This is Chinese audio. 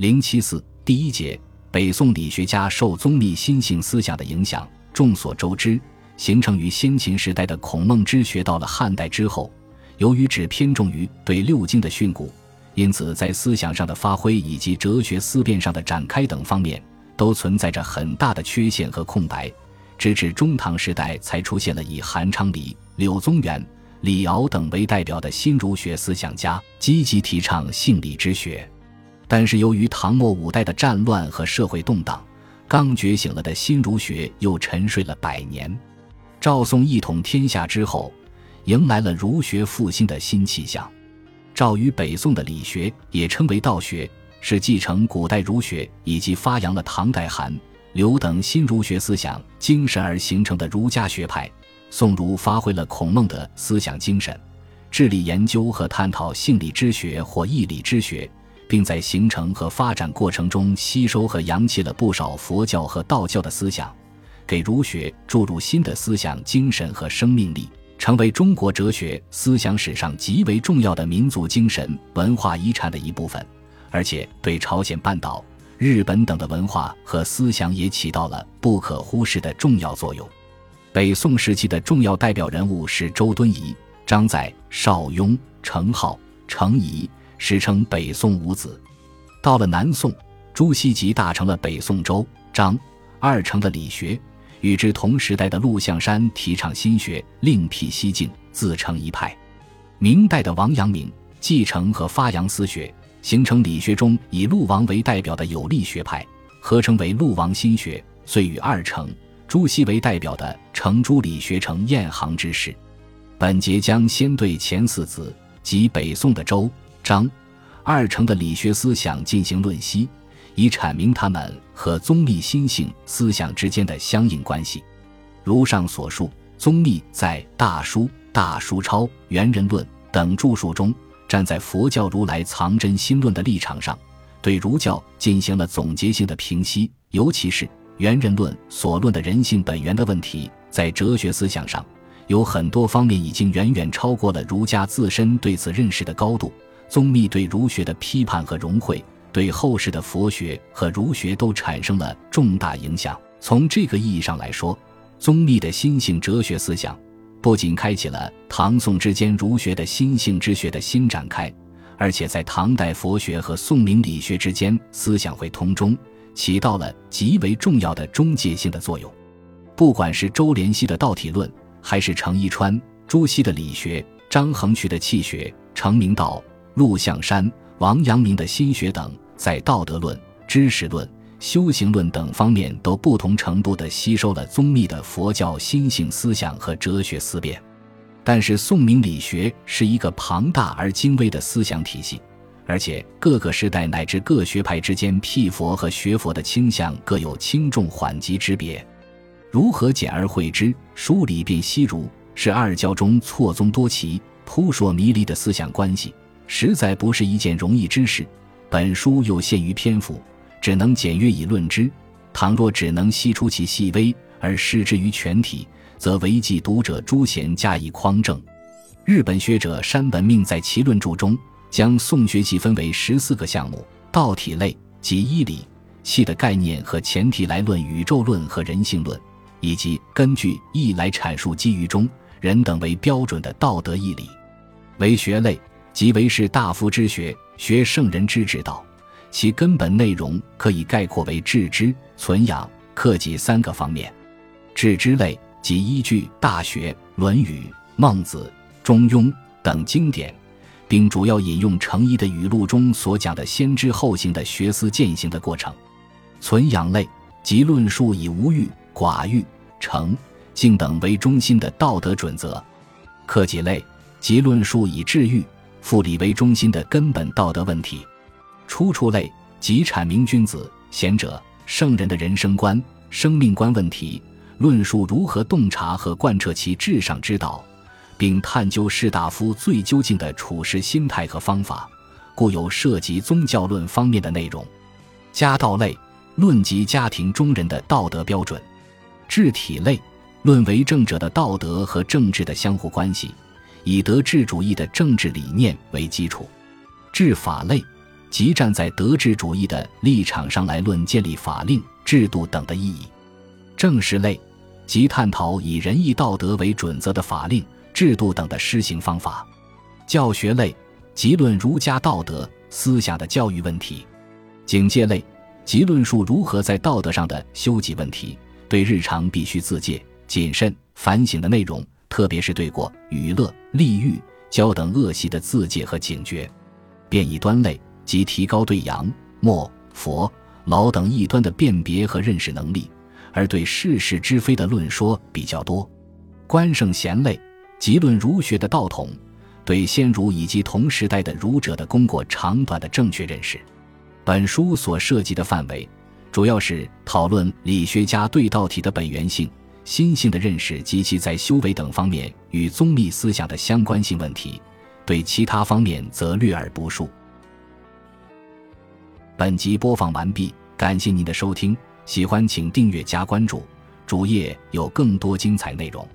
零七四第一节，北宋理学家受宗密心性思想的影响。众所周知，形成于先秦时代的孔孟之学，到了汉代之后，由于只偏重于对六经的训诂，因此在思想上的发挥以及哲学思辨上的展开等方面，都存在着很大的缺陷和空白。直至中唐时代，才出现了以韩昌黎、柳宗元、李敖等为代表的新儒学思想家，积极提倡性理之学。但是，由于唐末五代的战乱和社会动荡，刚觉醒了的新儒学又沉睡了百年。赵宋一统天下之后，迎来了儒学复兴的新气象。赵与北宋的理学，也称为道学，是继承古代儒学以及发扬了唐代韩。刘等新儒学思想精神而形成的儒家学派，宋儒发挥了孔孟的思想精神，致力研究和探讨性理之学或义理之学，并在形成和发展过程中吸收和扬弃了不少佛教和道教的思想，给儒学注入新的思想精神和生命力，成为中国哲学思想史上极为重要的民族精神文化遗产的一部分，而且对朝鲜半岛。日本等的文化和思想也起到了不可忽视的重要作用。北宋时期的重要代表人物是周敦颐、张载、邵雍、程颢、程颐，史称北宋五子。到了南宋，朱熹即大成了北宋周、张二程的理学，与之同时代的陆象山提倡心学，另辟蹊径，自成一派。明代的王阳明继承和发扬私学。形成理学中以陆王为代表的有力学派，合称为陆王心学，遂与二程、朱熹为代表的程朱理学成晏行之势。本节将先对前四子及北宋的周、张、二程的理学思想进行论析，以阐明他们和宗密心性思想之间的相应关系。如上所述，宗密在《大书》《大书钞》《元人论》等著述中。站在佛教如来藏真心论的立场上，对儒教进行了总结性的评析，尤其是元人论所论的人性本源的问题，在哲学思想上有很多方面已经远远超过了儒家自身对此认识的高度。宗密对儒学的批判和融汇，对后世的佛学和儒学都产生了重大影响。从这个意义上来说，宗密的心性哲学思想。不仅开启了唐宋之间儒学的心性之学的新展开，而且在唐代佛学和宋明理学之间思想会通中，起到了极为重要的中介性的作用。不管是周濂溪的道体论，还是程一川、朱熹的理学，张衡渠的气学，程明道、陆象山、王阳明的心学等，在道德论、知识论。修行论等方面都不同程度地吸收了宗密的佛教心性思想和哲学思辨，但是宋明理学是一个庞大而精微的思想体系，而且各个时代乃至各学派之间辟佛和学佛的倾向各有轻重缓急之别。如何简而会之，梳理便析如，是二教中错综多奇、扑朔迷离的思想关系，实在不是一件容易之事。本书又限于篇幅。只能简约以论之。倘若只能析出其细微而失之于全体，则为记读者诸贤加以匡正。日本学者山本命在其论著中，将宋学系分为十四个项目：道体类即一理气的概念和前提来论宇宙论和人性论，以及根据义来阐述基于中人等为标准的道德义理；为学类即为士大夫之学，学圣人之之道。其根本内容可以概括为致知、存养、克己三个方面。致知类即依据《大学》《论语》《孟子》《中庸》等经典，并主要引用程颐的语录中所讲的先知后行的学思践行的过程。存养类即论述以无欲、寡欲、诚、敬等为中心的道德准则。克己类即论述以治欲、复礼为中心的根本道德问题。出处类即阐明君子、贤者、圣人的人生观、生命观问题，论述如何洞察和贯彻其至上之道，并探究士大夫最究竟的处事心态和方法，故有涉及宗教论方面的内容。家道类论及家庭中人的道德标准。治体类论为政者的道德和政治的相互关系，以德治主义的政治理念为基础。治法类。即站在德治主义的立场上来论建立法令制度等的意义；政事类即探讨以仁义道德为准则的法令制度等的施行方法；教学类即论儒家道德思想的教育问题；警戒类即论述如何在道德上的修己问题，对日常必须自戒、谨慎、反省的内容，特别是对过、娱乐、利欲、骄等恶习的自戒和警觉；变异端类。即提高对阳、末、佛、老等异端的辨别和认识能力，而对世事之非的论说比较多。观圣贤类即论儒学的道统，对先儒以及同时代的儒者的功过长短的正确认识。本书所涉及的范围，主要是讨论理学家对道体的本源性、心性的认识及其在修为等方面与宗密思想的相关性问题，对其他方面则略而不述。本集播放完毕，感谢您的收听，喜欢请订阅加关注，主页有更多精彩内容。